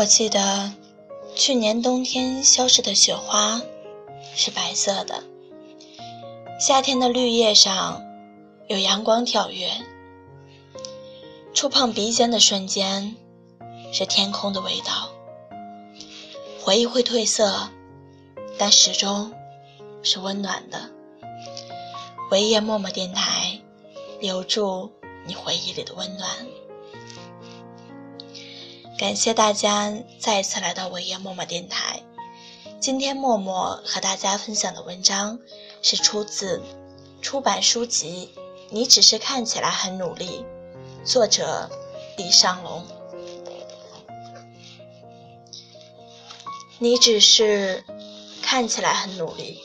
我记得去年冬天消失的雪花是白色的，夏天的绿叶上有阳光跳跃，触碰鼻尖的瞬间是天空的味道。回忆会褪色，但始终是温暖的。维叶默默电台，留住你回忆里的温暖。感谢大家再一次来到维叶默默电台。今天默默和大家分享的文章是出自出版书籍《你只是看起来很努力》，作者李尚龙。你只是看起来很努力。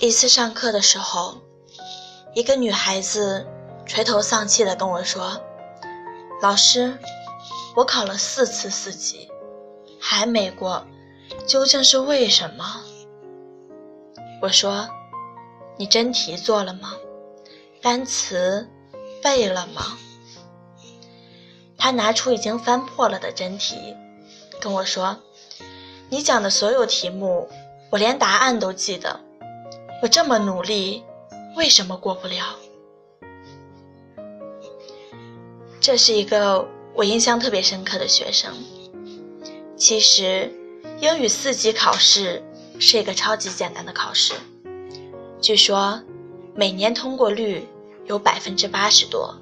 一次上课的时候，一个女孩子垂头丧气地跟我说。老师，我考了四次四级，还没过，究竟是为什么？我说：“你真题做了吗？单词背了吗？”他拿出已经翻破了的真题，跟我说：“你讲的所有题目，我连答案都记得。我这么努力，为什么过不了？”这是一个我印象特别深刻的学生。其实，英语四级考试是一个超级简单的考试，据说每年通过率有百分之八十多，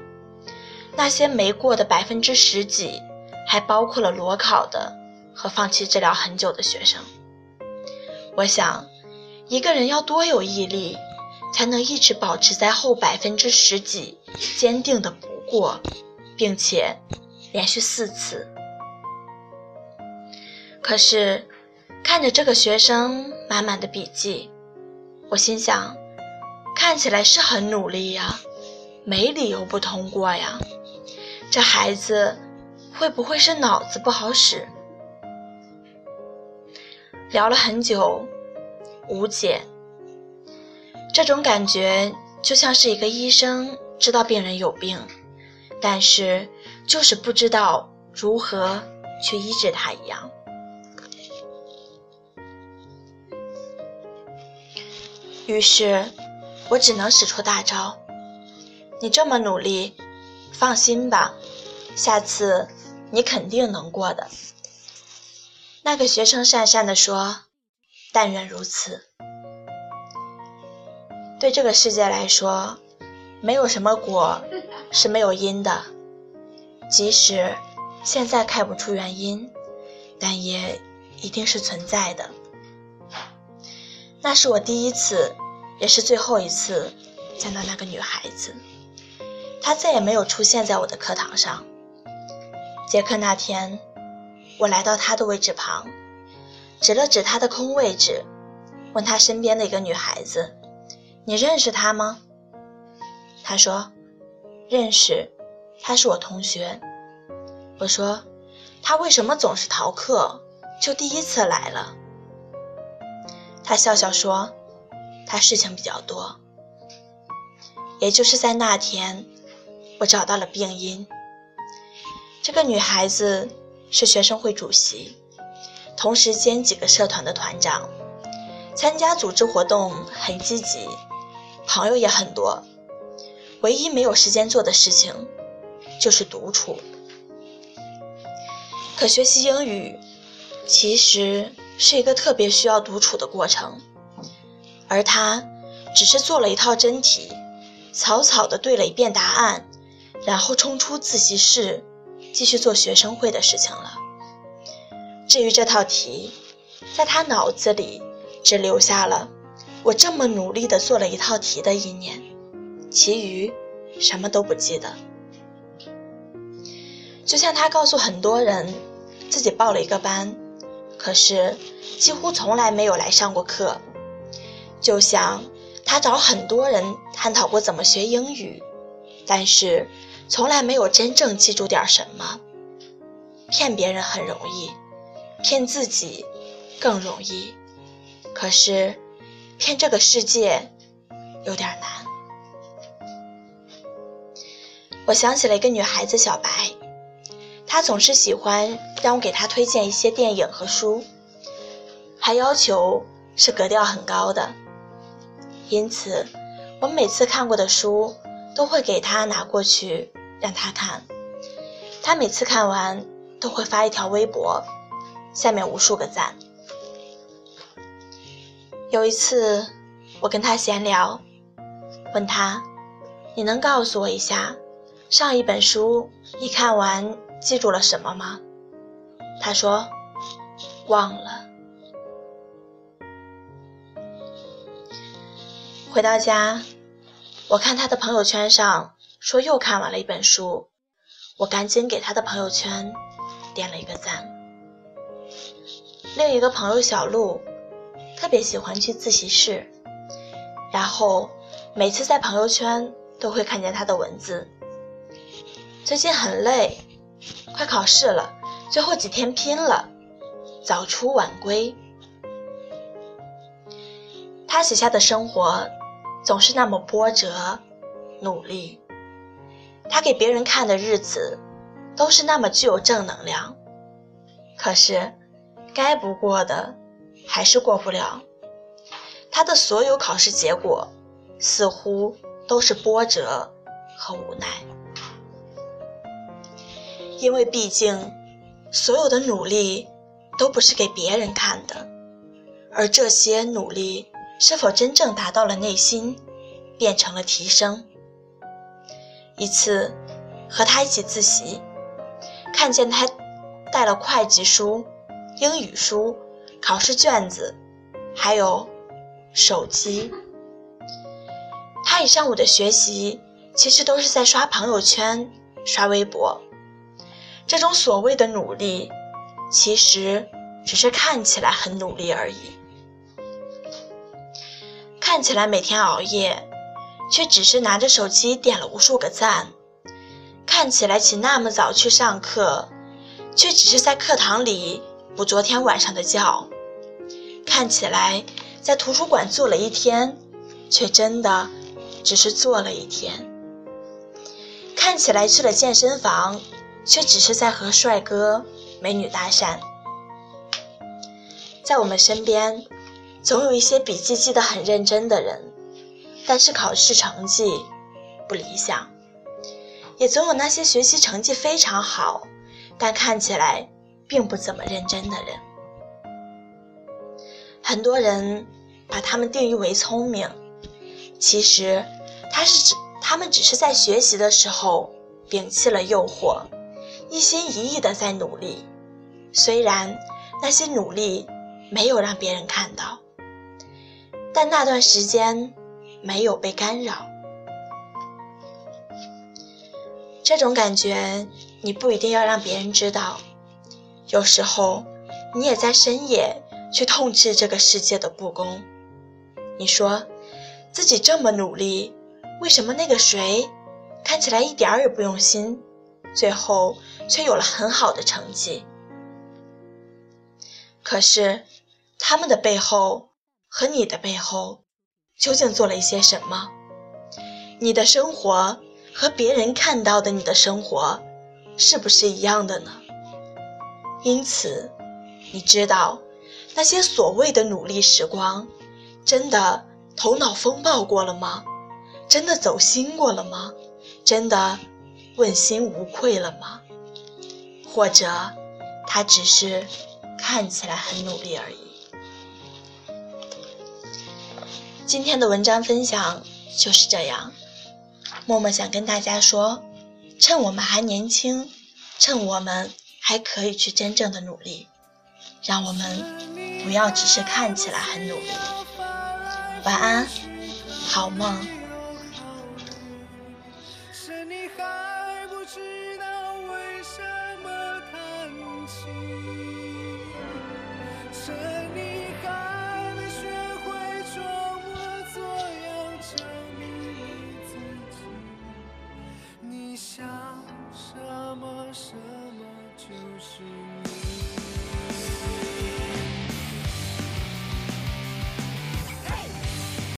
那些没过的百分之十几，还包括了裸考的和放弃治疗很久的学生。我想，一个人要多有毅力，才能一直保持在后百分之十几，坚定的不过。并且连续四次。可是看着这个学生满满的笔记，我心想，看起来是很努力呀，没理由不通过呀。这孩子会不会是脑子不好使？聊了很久，无解。这种感觉就像是一个医生知道病人有病。但是，就是不知道如何去医治他一样。于是，我只能使出大招。你这么努力，放心吧，下次你肯定能过的。那个学生讪讪地说：“但愿如此。”对这个世界来说，没有什么果。是没有因的，即使现在看不出原因，但也一定是存在的。那是我第一次，也是最后一次见到那个女孩子，她再也没有出现在我的课堂上。结课那天，我来到她的位置旁，指了指她的空位置，问她身边的一个女孩子：“你认识她吗？”她说。认识，他是我同学。我说，他为什么总是逃课？就第一次来了。他笑笑说，他事情比较多。也就是在那天，我找到了病因。这个女孩子是学生会主席，同时兼几个社团的团长，参加组织活动很积极，朋友也很多。唯一没有时间做的事情，就是独处。可学习英语，其实是一个特别需要独处的过程，而他只是做了一套真题，草草的对了一遍答案，然后冲出自习室，继续做学生会的事情了。至于这套题，在他脑子里只留下了“我这么努力的做了一套题”的一念。其余什么都不记得，就像他告诉很多人自己报了一个班，可是几乎从来没有来上过课；就像他找很多人探讨过怎么学英语，但是从来没有真正记住点什么。骗别人很容易，骗自己更容易，可是骗这个世界有点难。我想起了一个女孩子小白，她总是喜欢让我给她推荐一些电影和书，还要求是格调很高的。因此，我每次看过的书都会给他拿过去让他看。他每次看完都会发一条微博，下面无数个赞。有一次，我跟他闲聊，问他：“你能告诉我一下，上一本书你看完记住了什么吗？”他说：“忘了。”回到家，我看他的朋友圈上说又看完了一本书，我赶紧给他的朋友圈点了一个赞。另一个朋友小鹿。特别喜欢去自习室，然后每次在朋友圈都会看见他的文字。最近很累，快考试了，最后几天拼了，早出晚归。他写下的生活总是那么波折、努力，他给别人看的日子都是那么具有正能量。可是，该不过的。还是过不了，他的所有考试结果似乎都是波折和无奈，因为毕竟所有的努力都不是给别人看的，而这些努力是否真正达到了内心，变成了提升。一次和他一起自习，看见他带了会计书、英语书。考试卷子，还有手机。他一上午的学习，其实都是在刷朋友圈、刷微博。这种所谓的努力，其实只是看起来很努力而已。看起来每天熬夜，却只是拿着手机点了无数个赞。看起来起那么早去上课，却只是在课堂里补昨天晚上的觉。看起来在图书馆坐了一天，却真的只是坐了一天；看起来去了健身房，却只是在和帅哥美女搭讪。在我们身边，总有一些笔记记得很认真的人，但是考试成绩不理想；也总有那些学习成绩非常好，但看起来并不怎么认真的人。很多人把他们定义为聪明，其实他是指他们只是在学习的时候摒弃了诱惑，一心一意的在努力。虽然那些努力没有让别人看到，但那段时间没有被干扰。这种感觉你不一定要让别人知道，有时候你也在深夜。去痛斥这个世界的不公。你说自己这么努力，为什么那个谁看起来一点儿也不用心，最后却有了很好的成绩？可是他们的背后和你的背后究竟做了一些什么？你的生活和别人看到的你的生活是不是一样的呢？因此，你知道。那些所谓的努力时光，真的头脑风暴过了吗？真的走心过了吗？真的问心无愧了吗？或者，他只是看起来很努力而已？今天的文章分享就是这样。默默想跟大家说，趁我们还年轻，趁我们还可以去真正的努力，让我们。不要只是看起来很努力。晚安，好梦。